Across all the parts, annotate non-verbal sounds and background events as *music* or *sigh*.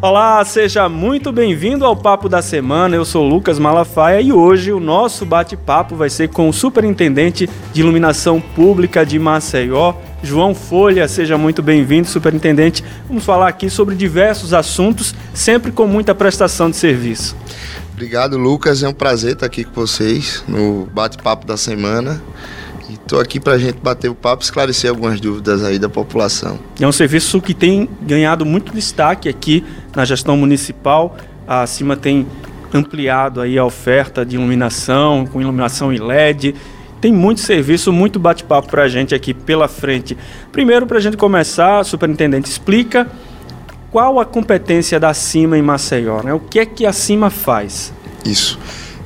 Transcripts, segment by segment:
Olá, seja muito bem-vindo ao Papo da Semana. Eu sou Lucas Malafaia e hoje o nosso bate-papo vai ser com o Superintendente de Iluminação Pública de Maceió, João Folha. Seja muito bem-vindo, Superintendente. Vamos falar aqui sobre diversos assuntos, sempre com muita prestação de serviço. Obrigado, Lucas. É um prazer estar aqui com vocês no bate-papo da semana. E estou aqui para a gente bater o papo e esclarecer algumas dúvidas aí da população. É um serviço que tem ganhado muito destaque aqui na gestão municipal. A CIMA tem ampliado aí a oferta de iluminação, com iluminação em LED. Tem muito serviço, muito bate-papo para a gente aqui pela frente. Primeiro, para a gente começar, superintendente, explica qual a competência da CIMA em Maceió, né? O que é que a CIMA faz? Isso.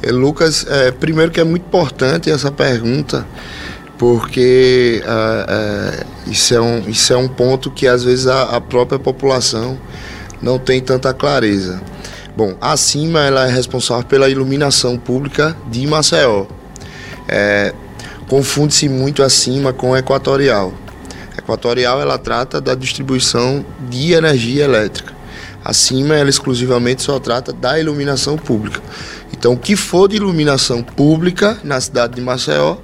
É, Lucas, é, primeiro que é muito importante essa pergunta, porque uh, isso, é um, isso é um ponto que às vezes a, a, própria população não tem tanta clareza. Bom, a CIMA ela é responsável pela iluminação pública de Maceió. É, Confunde-se muito a CIMA com a Equatorial. A Equatorial ela trata da distribuição de energia elétrica. A CIMA ela exclusivamente só trata da iluminação pública. Então, o que for de iluminação pública na cidade de Maceió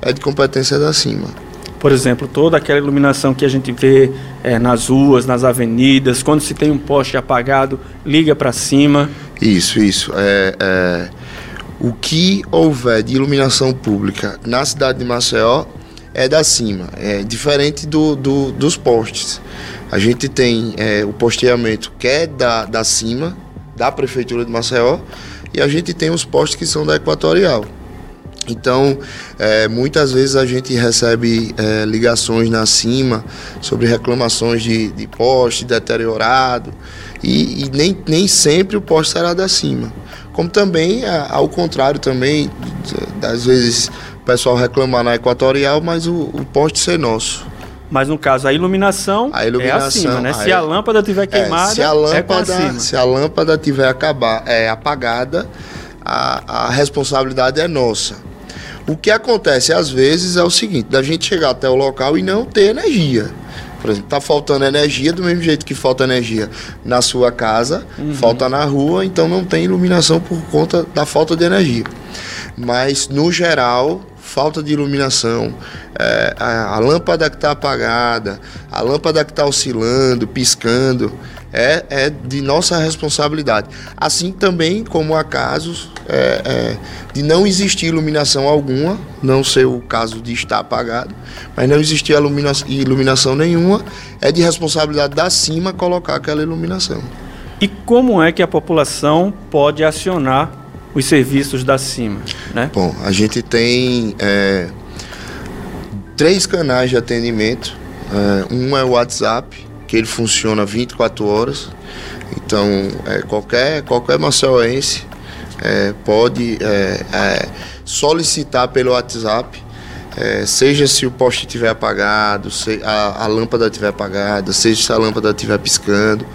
é de competência da CIMA. Por exemplo, toda aquela iluminação que a gente vê é, nas ruas, nas avenidas, quando se tem um poste apagado, liga para cima. Isso, isso. É, é, o que houver de iluminação pública na cidade de Maceió é da CIMA, é diferente do, do dos postes. A gente tem é, o posteamento que é da, da CIMA, da Prefeitura de Maceió, e a gente tem os postes que são da Equatorial. Então, é, muitas vezes a gente recebe é, ligações na cima sobre reclamações de, de poste deteriorado e, e, nem, nem sempre o poste será da cima. Como também, ao contrário também, às vezes o pessoal reclama na equatorial, mas o, o poste ser nosso. Mas no caso, a iluminação, a iluminação é acima, né? Se a lâmpada tiver queimada, é, se a lâmpada, é Se a lâmpada tiver acabar, é, apagada, a, a responsabilidade é nossa. O que acontece às vezes é o seguinte, da gente chegar até o local e não ter energia. Por exemplo, tá faltando energia do mesmo jeito que falta energia na sua casa, uhum. falta na rua, então não tem iluminação por conta da falta de energia. Mas no geral, falta de iluminação, é, a, a, lâmpada que está apagada, a lâmpada que está oscilando, piscando, é, é de nossa responsabilidade. Assim também como há casos é, é, de não existir iluminação alguma, não ser o caso de estar apagado, mas não existir iluminação, iluminação nenhuma, é de responsabilidade da CIMA colocar aquela iluminação. E como é que a população pode acionar os serviços da CIMA? Né? Bom, a gente tem é, três canais de atendimento. É, um é o WhatsApp, que ele funciona 24 horas. Então, é, qualquer, qualquer maceuense é, pode é, é, solicitar pelo WhatsApp, é, seja se o poste estiver apagado, se a, a lâmpada estiver apagada, seja se a lâmpada estiver piscando,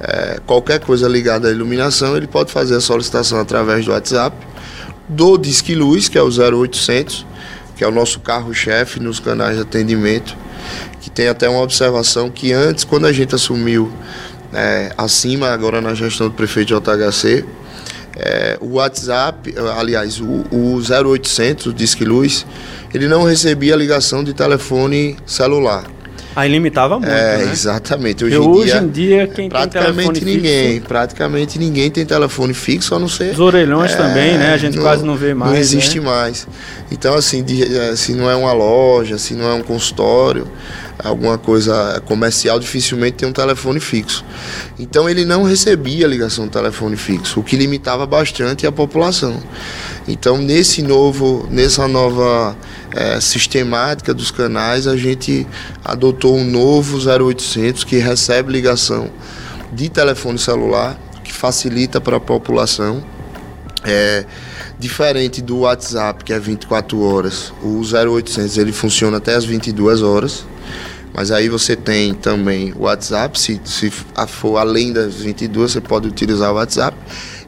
é, qualquer coisa ligada à iluminação, ele pode fazer a solicitação através do WhatsApp, do Disque Luz, que é o 0800, que é o nosso carro-chefe nos canais de atendimento, que tem até uma observação que antes, quando a gente assumiu é, acima, agora na gestão do prefeito JHC, é, o WhatsApp, aliás, o, o 0800, o Disque Luz, ele não recebia ligação de telefone celular. Aí limitava muito, é, né? Exatamente. Hoje, em, hoje dia, em dia, quem praticamente tem ninguém, fixo, praticamente ninguém tem telefone fixo, a não ser os orelhões é, também, né? A gente não, quase não vê mais. Não existe né? mais. Então, assim, de, se não é uma loja, se não é um consultório, alguma coisa comercial, dificilmente tem um telefone fixo. Então ele não recebia ligação de telefone fixo, o que limitava bastante a população. Então nesse novo, nessa nova é, sistemática dos canais, a gente adotou um novo 0800 que recebe ligação de telefone celular, que facilita para a população. É, diferente do WhatsApp, que é 24 horas, o 0800 ele funciona até as 22 horas. Mas aí você tem também o WhatsApp, se, se for além das 22, você pode utilizar o WhatsApp.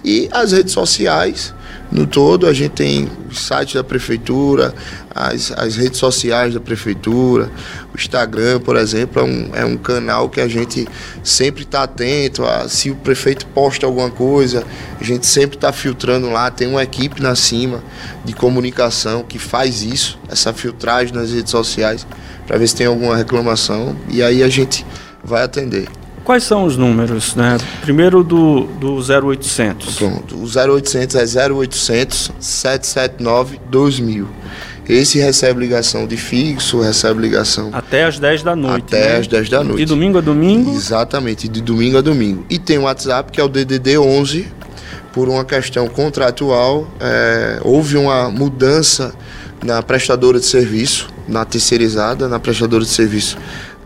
E as redes sociais, no todo, a gente tem o site da prefeitura, as, as redes sociais da prefeitura, Instagram, por exemplo, é um, é um canal que a gente sempre está atento. A, se o prefeito posta alguma coisa, a gente sempre está filtrando lá. Tem uma equipe na cima de comunicação que faz isso, essa filtragem nas redes sociais, para ver se tem alguma reclamação. E aí a gente vai atender. Quais são os números, né? Primeiro do, do 0800. Pronto, o 0800 é 0800 779 2000. Esse recebe ligação de fixo, recebe ligação. Até às 10 da noite. Até né? às 10 da noite. De domingo a domingo? Exatamente, de domingo a domingo. E tem o WhatsApp que é o DDD 11, por uma questão contratual. É, houve uma mudança na prestadora de serviço, na terceirizada, na prestadora de serviço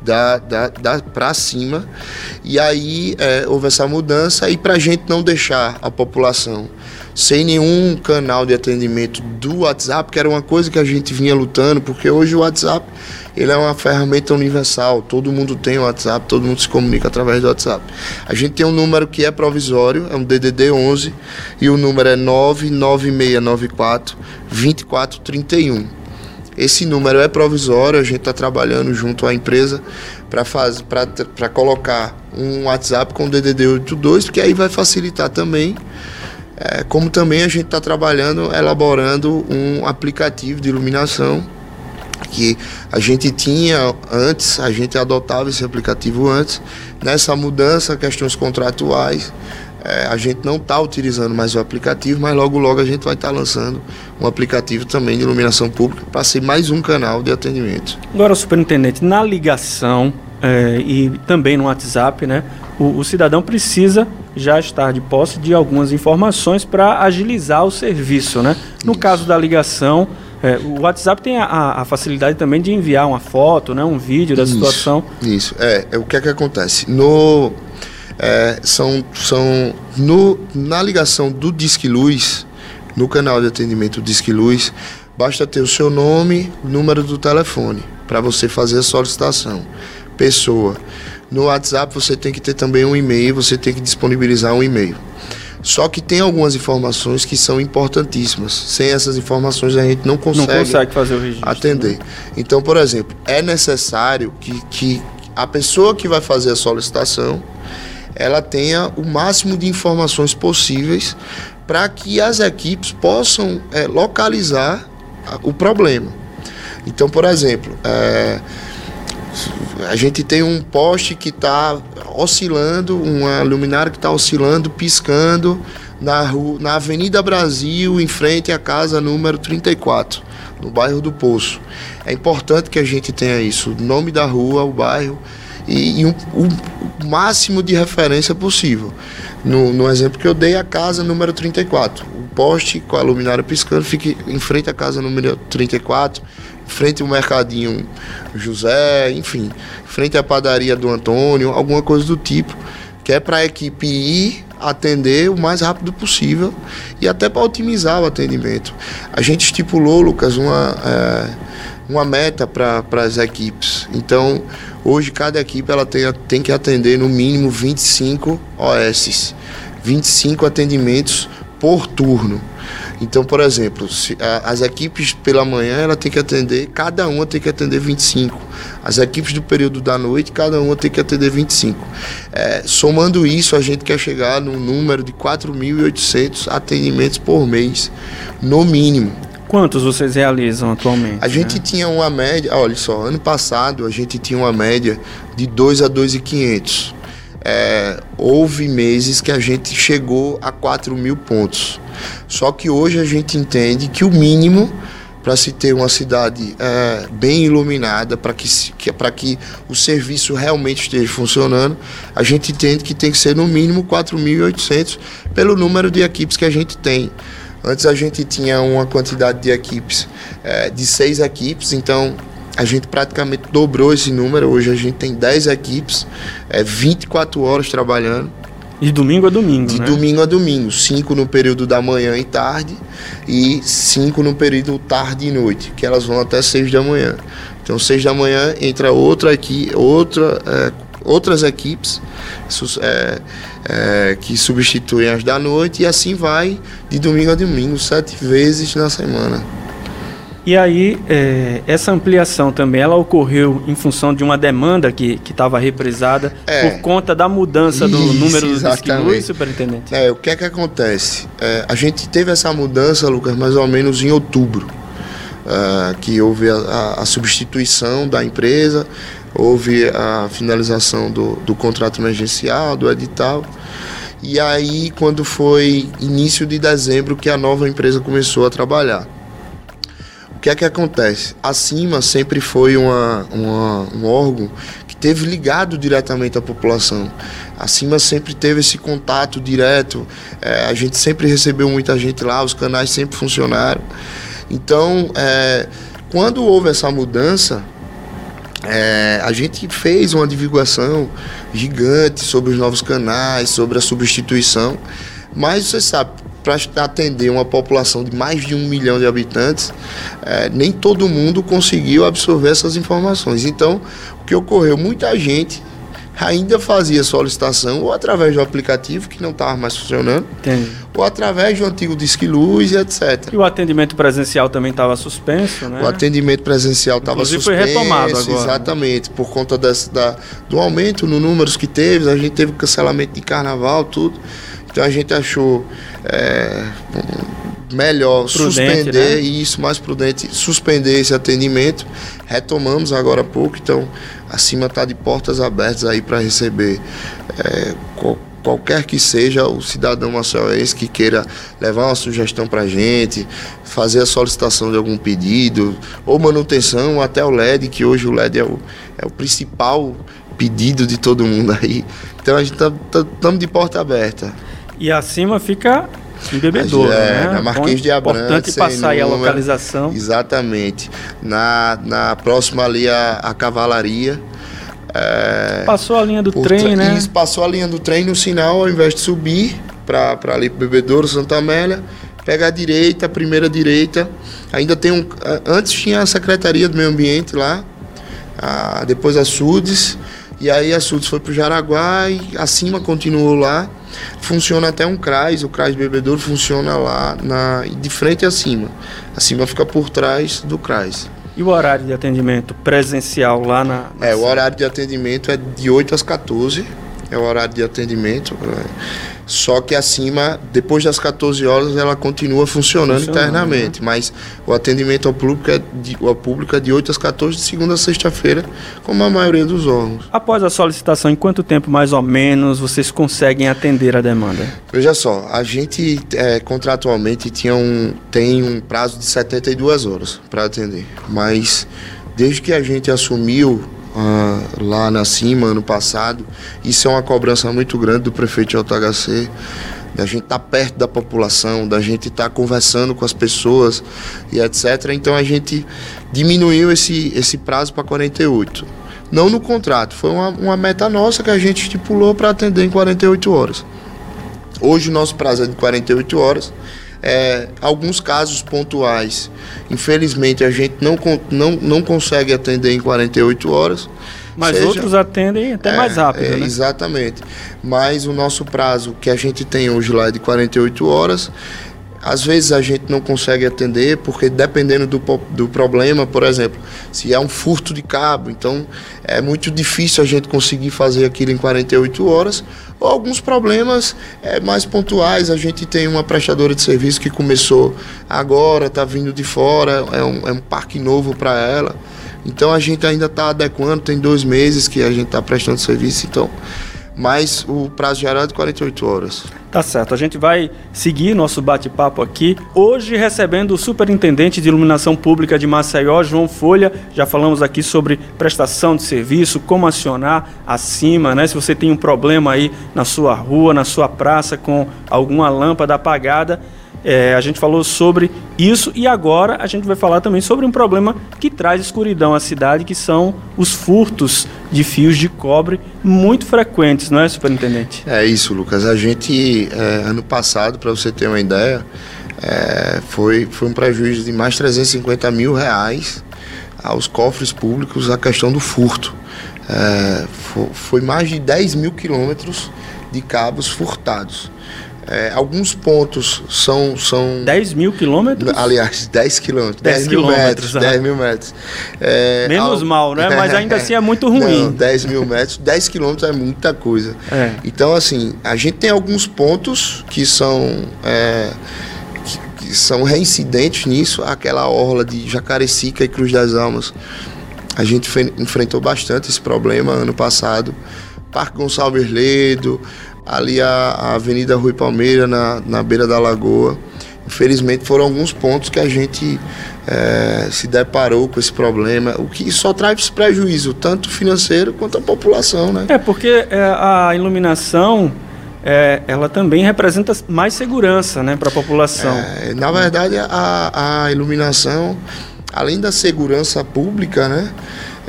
da, da, da para cima. E aí é, houve essa mudança e para a gente não deixar a população sem nenhum canal de atendimento do WhatsApp, que era uma coisa que a gente vinha lutando, porque hoje o WhatsApp ele é uma ferramenta universal, todo mundo tem o WhatsApp, todo mundo se comunica através do WhatsApp. A gente tem um número que é provisório, é um DDD 11 e o número é 99694 2431. Esse número é provisório, a gente está trabalhando junto à empresa para colocar um WhatsApp com DDD 82, porque aí vai facilitar também. É, como também a gente está trabalhando, elaborando um aplicativo de iluminação que a gente tinha antes, a gente adotava esse aplicativo antes. Nessa mudança, questões contratuais, é, a gente não está utilizando mais o aplicativo, mas logo logo a gente vai estar tá lançando um aplicativo também de iluminação pública para ser mais um canal de atendimento. Agora, superintendente, na ligação é, e também no WhatsApp, né, o, o, cidadão precisa já estar de posse de algumas informações para agilizar o serviço. Né? No caso da ligação, é, o WhatsApp tem a, a, facilidade também de enviar uma foto, né, um vídeo da isso, situação. Isso, é, é o que é que acontece? No é, são, são no, na ligação do Disque Luz, no canal de atendimento Disque Luz, basta ter o seu nome, número do telefone para você fazer a solicitação. Pessoa. No WhatsApp você tem que ter também um e-mail, você tem que disponibilizar um e-mail. Só que tem algumas informações que são importantíssimas. Sem essas informações a gente não consegue, não consegue fazer o registro, atender. Né? Então, por exemplo, é necessário que, que a pessoa que vai fazer a solicitação ela tenha o máximo de informações possíveis para que as equipes possam é, localizar o problema. Então, por exemplo, é, a gente tem um poste que está oscilando, uma luminária que está oscilando, piscando na, rua, na Avenida Brasil, em frente à casa número 34, no bairro do Poço. É importante que a gente tenha isso, o nome da rua, o bairro e, e um, o máximo de referência possível. No, no, exemplo que eu dei, a casa número 34. O poste com a luminária piscando fica em frente à casa número 34, em frente ao mercadinho José, enfim, frente à padaria do Antônio, alguma coisa do tipo, que é para a equipe ir atender o mais rápido possível e até para otimizar o atendimento. A gente estipulou, Lucas, uma, é, uma meta para as equipes. Então, Hoje cada equipe ela tem, tem que atender no mínimo 25 OS, 25 atendimentos por turno. Então, por exemplo, se, a, as equipes pela manhã ela tem que atender, cada uma tem que atender 25. As equipes do período da noite, cada uma tem que atender 25. É, somando isso, a gente quer chegar no número de 4.800 atendimentos por mês, no mínimo. Quantos vocês realizam atualmente? A gente né? tinha uma média, olha só, ano passado a gente tinha uma média de 2 a 2.500. É, houve meses que a gente chegou a 4 mil pontos. Só que hoje a gente entende que o mínimo para se ter uma cidade é, bem iluminada, para que, que, que o serviço realmente esteja funcionando, a gente entende que tem que ser no mínimo 4.800 pelo número de equipes que a gente tem. Antes a gente tinha uma quantidade de equipes, é, de seis equipes, então a gente praticamente dobrou esse número. Hoje a gente tem 10 equipes, é, 24 horas trabalhando. De domingo a domingo, De né? domingo a domingo. Cinco no período da manhã e tarde e cinco no período tarde e noite, que elas vão até seis da manhã. Então, seis da manhã entra outra aqui, outra é, outras equipes é, é, que substituem as da noite e assim vai de domingo a domingo, sete vezes na semana. E aí, é, essa ampliação também, ela ocorreu em função de uma demanda que estava represada é, por conta da mudança do isso, número do disquilus, superintendente? É, o que é que acontece? É, a gente teve essa mudança, Lucas, mais ou menos em outubro, uh, que houve a, a, a, substituição da empresa, houve a finalização do, do contrato emergencial, do edital, e aí quando foi início de dezembro que a nova empresa começou a trabalhar que é que acontece? A CIMA sempre foi uma, uma, um órgão que teve ligado diretamente à população. A CIMA sempre teve esse contato direto, é, a gente sempre recebeu muita gente lá, os canais sempre funcionaram. Então, é, quando houve essa mudança, é, a gente fez uma divulgação gigante sobre os novos canais, sobre a substituição, mas você sabe, para atender uma população de mais de um milhão de habitantes, é, nem todo mundo conseguiu absorver essas informações. Então, o que ocorreu? Muita gente ainda fazia solicitação ou através do aplicativo que não estava mais funcionando, Entendi. ou através de um antigo Disque Luz e etc. E o atendimento presencial também estava suspenso, né? O atendimento presencial estava suspenso. foi retomado agora. Né? Exatamente, por conta desse, da, do aumento no números que teve, a gente teve cancelamento de carnaval, tudo. Então a gente achou é, melhor prudente, suspender né? isso, mais prudente, suspender esse atendimento. Retomamos agora há pouco, então acima está de portas abertas aí para receber é, qualquer que seja o cidadão maceiense que queira levar uma sugestão para a gente, fazer a solicitação de algum pedido, ou manutenção, até o LED, que hoje o LED é o, é o principal pedido de todo mundo aí. Então a gente estamos tá, tá, de porta aberta. E acima fica em Bebedouro, é, né? Na Marquês de Abrantes. Importante passar aí a localização. Exatamente. Na, na próxima ali a, a cavalaria. É, passou a linha do trem, né? Isso, passou a linha do trem no sinal, ao invés de subir para ali para Bebedouro, Santa Amélia, pega a direita, a primeira direita. Ainda tem um. Antes tinha a Secretaria do Meio Ambiente lá, a, depois a SUDES, e aí a SUDES foi para o Jaraguá e acima continuou lá. Funciona até um CRAS, o CRAS Bebedouro funciona lá na, de frente acima. Acima fica por trás do CRAS. E o horário de atendimento presencial lá na. na é, o horário de atendimento é de 8 às 14. É o horário de atendimento. Né? Só que acima, depois das 14 horas, ela continua funcionando, funcionando internamente. Né? Mas o atendimento ao público, é de, ao público é de 8 às 14, de segunda a sexta-feira, como a maioria dos órgãos. Após a solicitação, em quanto tempo mais ou menos vocês conseguem atender a demanda? Veja só, a gente é, contratualmente tinha um, tem um prazo de 72 horas para atender. Mas desde que a gente assumiu uh, lá na cima ano passado. Isso é uma cobrança muito grande do prefeito JHC, da gente estar tá perto da população, da gente estar tá conversando com as pessoas e etc. Então a gente diminuiu esse, esse prazo para 48. Não no contrato, foi uma, uma meta nossa que a gente estipulou para atender em 48 horas. Hoje o nosso prazo é de 48 horas. É, alguns casos pontuais, infelizmente, a gente não, não, não consegue atender em 48 horas. Mas seja, outros atendem até é, mais rápido, é, né? Exatamente. Mas o nosso prazo que a gente tem hoje lá é de 48 horas. Às vezes a gente não consegue atender, porque dependendo do, do problema, por exemplo, se é um furto de cabo, então é muito difícil a gente conseguir fazer aquilo em 48 horas. Ou alguns problemas é, mais pontuais, a gente tem uma prestadora de serviço que começou agora, está vindo de fora, é um, é um parque novo para ela. Então a gente ainda está adequando, tem dois meses que a gente está prestando serviço, então mas o prazo geral é de 48 horas. Tá certo, a gente vai seguir nosso bate-papo aqui. Hoje recebendo o Superintendente de Iluminação Pública de Maceió, João Folha. Já falamos aqui sobre prestação de serviço, como acionar acima, né? Se você tem um problema aí na sua rua, na sua praça com alguma lâmpada apagada, é, a gente falou sobre isso e agora a gente vai falar também sobre um problema que traz escuridão à cidade, que são os furtos de fios de cobre muito frequentes, não é, superintendente? É isso, Lucas. A gente, é, ano passado, para você ter uma ideia, é, foi, foi um prejuízo de mais 350 mil reais aos cofres públicos a questão do furto. É, foi mais de 10 mil quilômetros de cabos furtados. É, alguns pontos são, são. 10 mil quilômetros? Aliás, 10 quilômetros. 10, 10 mil metros. 10 ah. mil metros. É, Menos mal, né? Mas ainda *laughs* assim é muito ruim. Não, 10 mil metros. 10 quilômetros é muita coisa. É. Então, assim, a gente tem alguns pontos que são. É, que, que são reincidentes nisso. Aquela orla de Jacarecica e Cruz das Almas. A gente enfrentou bastante esse problema ano passado. Parque Gonçalves Ledo, ali a, a Avenida Rui Palmeira, na, na beira da lagoa. Infelizmente foram alguns pontos que a gente é, se deparou com esse problema, o que só traz prejuízo, tanto financeiro quanto à população. Né? É, porque é, a iluminação é, ela também representa mais segurança né, para a população. É, na verdade, a, a iluminação, além da segurança pública, né?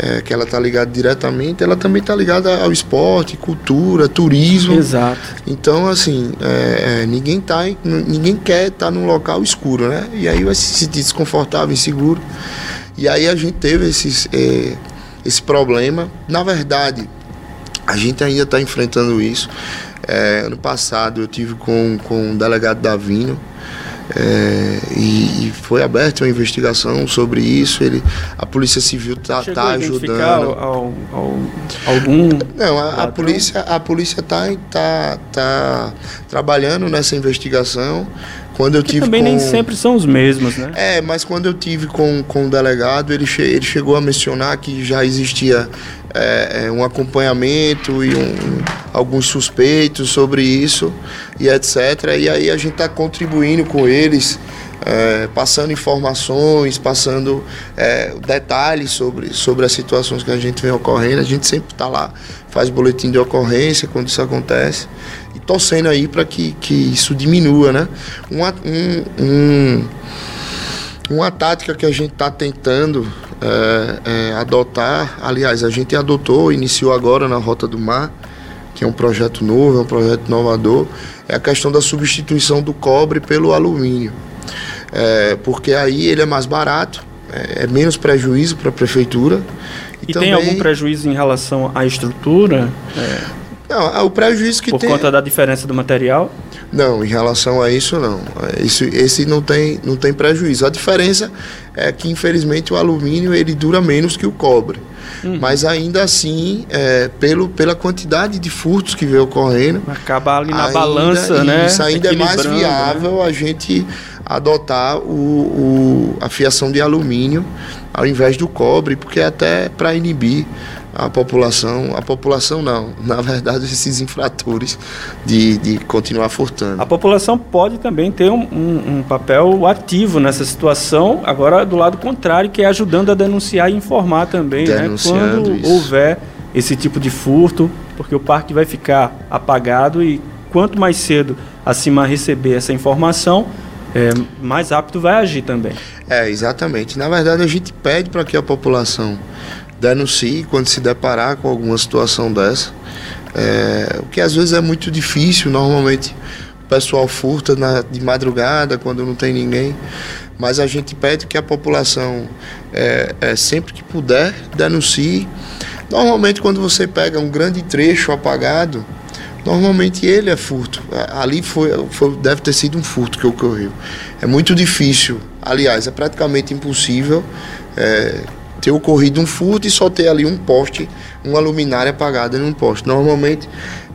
É, que ela está ligada diretamente, ela também está ligada ao esporte, cultura, turismo. Exato. Então, assim, é, é, ninguém tá, ninguém quer estar tá num local escuro, né? E aí vai se sentir desconfortável, inseguro. E aí a gente teve esses, é, esse problema. Na verdade, a gente ainda está enfrentando isso. É, ano passado eu tive com, com o delegado Davino, é, e, e, foi aberta uma investigação sobre isso. Ele, a Polícia Civil está tá ajudando. Ao, ao, algum. Não, a, a polícia a polícia está tá, tá trabalhando nessa investigação. Quando eu tive também com... nem sempre são os mesmos, né? É, mas quando eu tive com, com o delegado, ele, che... ele chegou a mencionar que já existia é, é, um acompanhamento e um, alguns suspeitos sobre isso e etc. E aí a gente está contribuindo com eles, é, passando informações, passando é, detalhes sobre, sobre as situações que a gente vem ocorrendo. A gente sempre está lá, faz boletim de ocorrência quando isso acontece e torcendo aí para que, que isso diminua, né? Uma, um, um, uma tática que a gente está tentando é, é, adotar, aliás, a gente adotou, iniciou agora na Rota do Mar, que é um projeto novo, é um projeto inovador, é a questão da substituição do cobre pelo alumínio. É, porque aí ele é mais barato, é, é menos prejuízo para a prefeitura. E, e também... tem algum prejuízo em relação à estrutura? É... Não, o prejuízo que Por tem... conta da diferença do material? Não, em relação a isso não. Isso, esse não tem, não tem prejuízo. A diferença é que infelizmente o alumínio ele dura menos que o cobre. Uhum. Mas ainda assim, é, pelo, pela quantidade de furtos que vem ocorrendo. Acaba ali na ainda, balança, né? Isso ainda é mais né? viável né? a gente adotar o, o, a fiação de alumínio ao invés do cobre, porque é até para inibir a população, a população não, *laughs* na verdade esses infratores de, de continuar furtando. A população pode também ter um, um, um, papel ativo nessa situação, agora do lado contrário, que é ajudando a denunciar e informar também, né, quando isso. houver esse tipo de furto, porque o parque vai ficar apagado e quanto mais cedo a CIMA receber essa informação, é, mais rápido vai agir também. É, exatamente. Na verdade, a gente pede para que a população denuncie quando se deparar com alguma situação dessa. É, o que às vezes é muito difícil, normalmente o pessoal furta na, de madrugada quando não tem ninguém, mas a gente pede que a população, é, é, sempre que puder, denuncie. Normalmente, quando você pega um grande trecho apagado, normalmente ele é furto. Ali foi, foi, deve ter sido um furto que ocorreu. É muito difícil, aliás, é praticamente impossível. É, ter ocorrido um furto e só ter ali um poste, uma luminária apagada em um poste. Normalmente,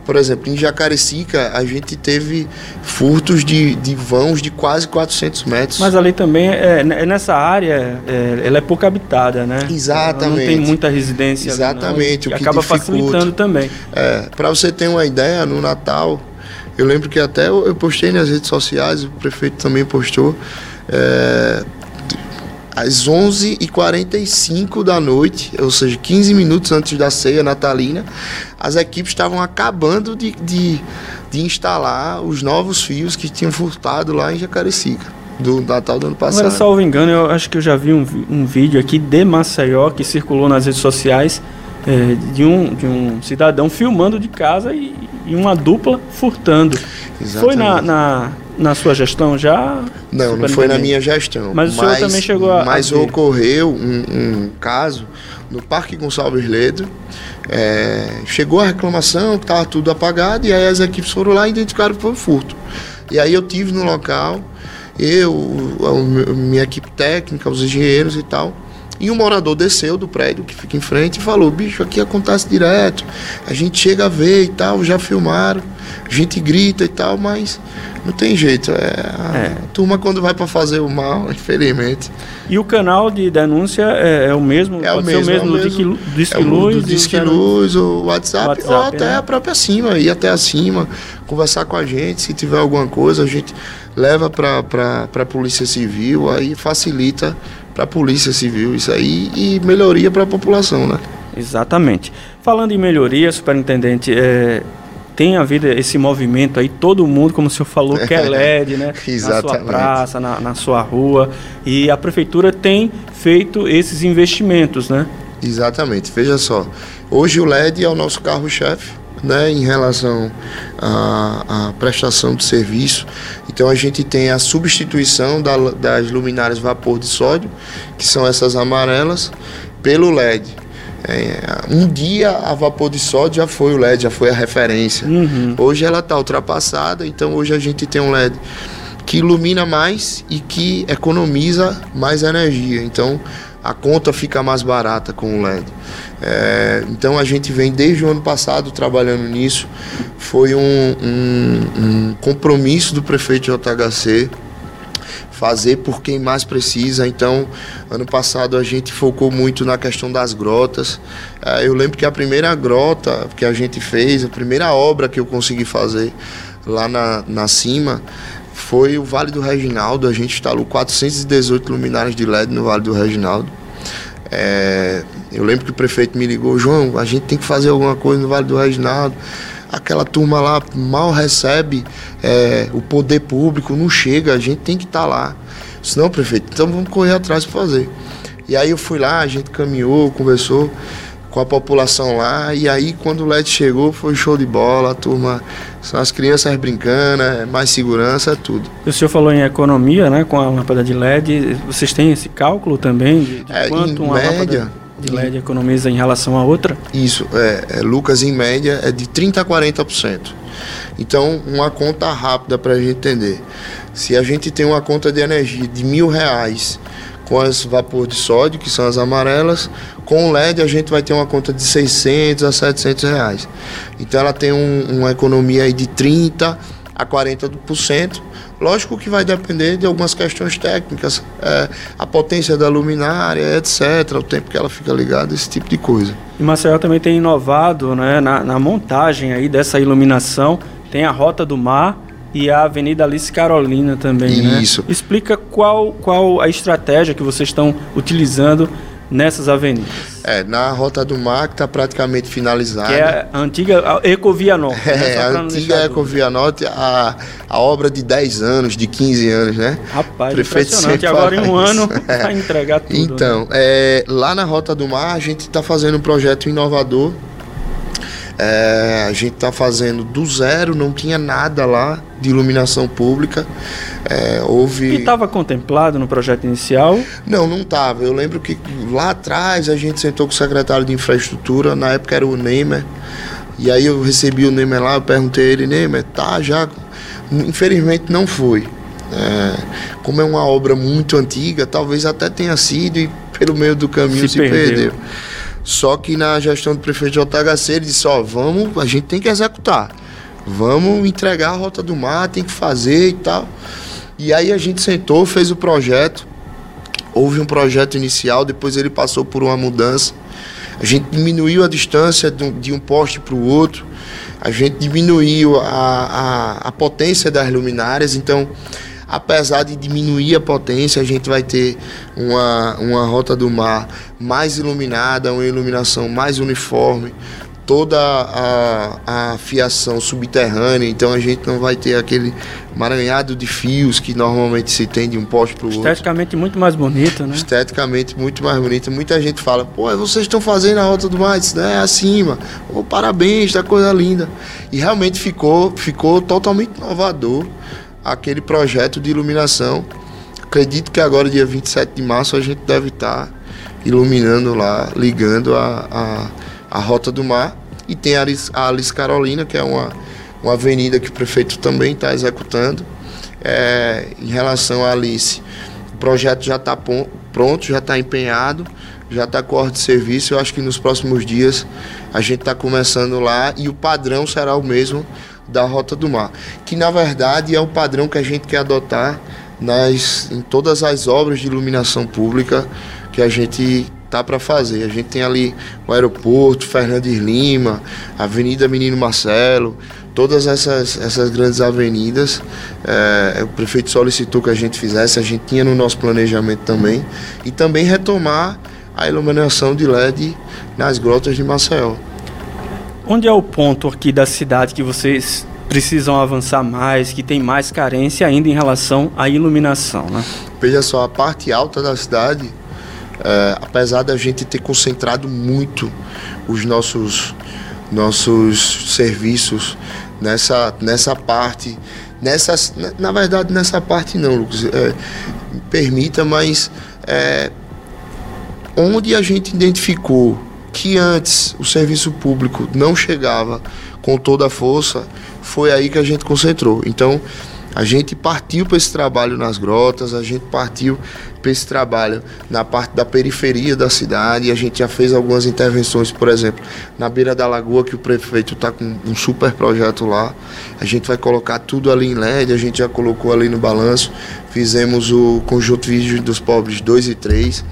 por exemplo, em Jacarecica, a gente teve furtos de, de vãos de quase 400 metros. Mas ali também, é, é nessa área, é, ela é pouco habitada, né? Exatamente. Não tem muita residência. Exatamente. Ali, não, o que acaba dificulta. facilitando também. É, Para você ter uma ideia, no Natal, eu lembro que até eu postei nas redes sociais, o prefeito também postou, é, às 11h45 da noite, ou seja, 15 minutos antes da ceia natalina, as equipes estavam acabando de, de, de instalar os novos fios que tinham furtado lá em Jacarecica do Natal do ano passado. Agora, salvo engano, eu acho que eu já vi um, um vídeo aqui de Maceió que circulou nas redes sociais é, de, um, de um cidadão filmando de casa e, e uma dupla furtando. Foi na, na, na, sua gestão já? Não, não foi na minha gestão. Mas, mas o senhor também chegou a. Mas a ocorreu um, um, caso no Parque Gonçalves Ledo. É, chegou a reclamação que estava tudo apagado e aí as equipes foram lá e identificaram que foi furto. E aí eu tive no local, eu, a minha equipe técnica, os engenheiros e tal. E um morador desceu do prédio que fica em frente e falou: bicho, aqui acontece direto. A gente chega a ver e tal, já filmaram, a gente grita e tal, mas não tem jeito. É, a é. turma quando vai para fazer o mal, *laughs* infelizmente. E o canal de denúncia é, é o mesmo? É o mesmo, o mesmo, é o mesmo do Disque Luz? É o do Disque Luz, o WhatsApp, WhatsApp ou até né? a própria cima, ir até acima, conversar com a gente, se tiver alguma coisa, a gente leva para a Polícia Civil, aí facilita para a Polícia Civil isso aí e melhoria para a população, né? Exatamente. Falando em melhoria, superintendente, é, tem havido esse movimento aí, todo mundo, como o senhor falou, *laughs* quer LED, né? Exatamente. Na sua praça, na, na sua rua. E a prefeitura tem feito esses investimentos, né? Exatamente. Veja só, hoje o LED é o nosso carro-chefe né, em relação à, à, prestação de serviço. Então a gente tem a substituição da, das luminárias vapor de sódio, que são essas amarelas, pelo LED. É, um dia a vapor de sódio já foi o LED, já foi a referência. Uhum. Hoje ela está ultrapassada, então hoje a gente tem um LED que ilumina mais e que economiza mais energia. Então a conta fica mais barata com o LED. É, então a gente vem desde o ano passado trabalhando nisso. Foi um, um, um compromisso do prefeito JHC fazer por quem mais precisa. Então, ano passado a gente focou muito na questão das grotas. É, eu lembro que a primeira grota que a gente fez, a primeira obra que eu consegui fazer lá na, na cima, foi o Vale do Reginaldo. A gente instalou 418 luminárias de LED no Vale do Reginaldo. É, eu lembro que o prefeito me ligou, João, a gente tem que fazer alguma coisa no Vale do Reginaldo. Aquela turma lá mal recebe é, o poder público, não chega, a gente tem que estar tá lá. Senão, prefeito, então vamos correr atrás para fazer. E aí eu fui lá, a gente caminhou, conversou com a população lá. E aí, quando o LED chegou, foi show de bola, a turma, são as crianças brincando, é mais segurança, é tudo. O senhor falou em economia, né, com a lâmpada de LED. Vocês têm esse cálculo também de, de é, quanto uma média, lâmpada de LED em, economiza em relação à outra? Isso, é, é, Lucas, em média, é de 30% a 40%. Então, uma conta rápida para a gente entender. Se a gente tem uma conta de energia de mil reais com as vapor de sódio, que são as amarelas. Com o LED a gente vai ter uma conta de 600 a 700 reais. Então ela tem um, uma economia aí de 30 a 40%. Lógico que vai depender de algumas questões técnicas, é, a potência da luminária, etc., o tempo que ela fica ligada, esse tipo de coisa. E Marcel também tem inovado né, na, na montagem aí dessa iluminação. Tem a Rota do Mar, e a Avenida Alice Carolina também, né? Isso. né? Explica qual, qual a estratégia que vocês estão utilizando nessas avenidas. É, na Rota do Mar, que está praticamente finalizada. Que é a antiga Ecovia Norte. É, né? a antiga Ecovia Norte, a, a obra de 10 anos, de 15 anos, né? Rapaz, Prefeito impressionante. Agora em um ano *laughs* vai entregar tudo. Então, né? é, lá na Rota do Mar, a gente está fazendo um projeto inovador é, a gente está fazendo do zero, não tinha nada lá de iluminação pública. É, houve. E estava contemplado no projeto inicial? Não, não estava. Eu lembro que lá atrás a gente sentou com o secretário de infraestrutura, na época era o Neymer. E aí eu recebi o Neymer lá, eu perguntei a ele, Neymer, tá já. Infelizmente não foi. É, como é uma obra muito antiga, talvez até tenha sido e pelo meio do caminho se, se perdeu. perdeu. Só que na gestão do prefeito JHC ele disse, ó, vamos, a gente tem que executar. Vamos entregar a Rota do Mar, tem que fazer e tal. E aí a gente sentou, fez o projeto. Houve um projeto inicial, depois ele passou por uma mudança. A gente diminuiu a distância de um poste para o outro. A gente diminuiu a, a, a potência das luminárias. Então, apesar de diminuir a potência, a gente vai ter uma, uma rota do mar mais iluminada, uma iluminação mais uniforme, toda a, a fiação subterrânea, então a gente não vai ter aquele maranhado de fios que normalmente se tem de um poste para o outro. Esteticamente muito mais bonito, né? Esteticamente muito mais bonito. Muita gente fala, pô, vocês estão fazendo a Rota do Mar, né? Acima. Pô, parabéns, tá coisa linda. E realmente ficou, ficou totalmente inovador aquele projeto de iluminação. Acredito que agora, dia 27 de março, a gente deve estar iluminando lá, ligando a, a a Rota do Mar. E tem a Alice, a Alice Carolina, que é uma, uma avenida que o prefeito também está executando. É, em relação à Alice, o projeto já está pronto, já está empenhado, já está com ordem de serviço. Eu acho que nos próximos dias a gente está começando lá e o padrão será o mesmo da Rota do Mar, que na verdade é o padrão que a gente quer adotar nas, em todas as obras de iluminação pública que a gente tá para fazer. A gente tem ali o aeroporto, Fernandes Lima, Avenida Menino Marcelo, todas essas, essas grandes avenidas. É, o prefeito solicitou que a gente fizesse, a gente tinha no nosso planejamento também. E também retomar a iluminação de LED nas grotas de Maceió. Onde é o ponto aqui da cidade que vocês precisam avançar mais, que tem mais carência ainda em relação à iluminação, né? Veja só, a parte alta da cidade é, apesar da gente ter concentrado muito os nossos, nossos serviços nessa, nessa parte, nessa, na verdade nessa parte não, Lucas, é, permita, mas é, onde a gente identificou que antes o serviço público não chegava com toda a força, foi aí que a gente concentrou. Então, a gente partiu para esse trabalho nas grotas, a gente partiu para esse trabalho na parte da periferia da cidade. A gente já fez algumas intervenções, por exemplo, na beira da lagoa, que o prefeito está com um super projeto lá. A gente vai colocar tudo ali em LED, a gente já colocou ali no balanço. Fizemos o conjunto vídeo dos pobres 2 e 3.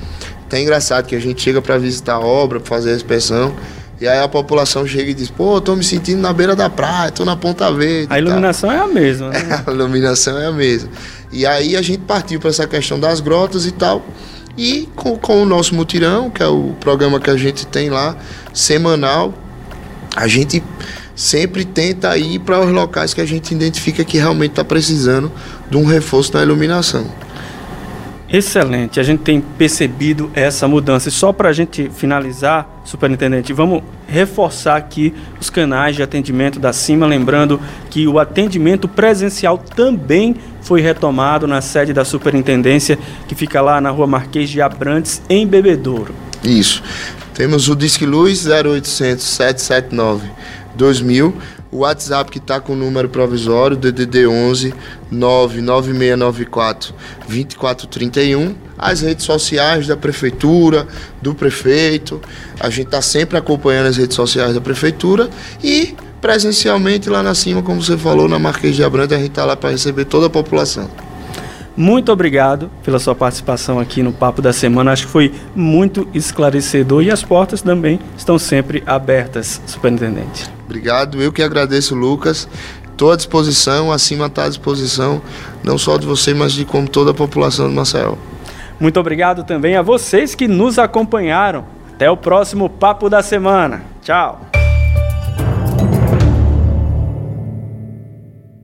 É engraçado que a gente chega para visitar a obra, para fazer a inspeção. E aí a população chega e diz, pô, tô me sentindo na beira da praia, tô na Ponta Verde. A iluminação é a mesma, né? *laughs* a iluminação é a mesma. E aí a gente partiu para essa questão das grotas e tal. E com, com, o nosso mutirão, que é o programa que a gente tem lá, semanal, a gente sempre tenta ir para os locais que a gente identifica que realmente está precisando de um reforço na iluminação. Excelente, a gente tem percebido essa mudança. E só para a gente finalizar, superintendente, vamos reforçar aqui os canais de atendimento da CIMA, lembrando que o atendimento presencial também foi retomado na sede da superintendência, que fica lá na rua Marquês de Abrantes, em Bebedouro. Isso. Temos o Disque Luz 0800 779 2000 o WhatsApp que está com o número provisório, DDD 11 99694 2431. As redes sociais da prefeitura, do prefeito. A gente está sempre acompanhando as redes sociais da prefeitura e presencialmente lá na cima, como você falou, na Marquês de Abrantes, a gente está lá para receber toda a população. Muito obrigado pela sua participação aqui no Papo da Semana. Acho que foi muito esclarecedor e as portas também estão sempre abertas, superintendente. Obrigado. Eu que agradeço, Lucas. Estou à disposição, acima está à disposição, não só de você, mas de como toda a população de Maceió. Muito obrigado também a vocês que nos acompanharam. Até o próximo Papo da Semana. Tchau.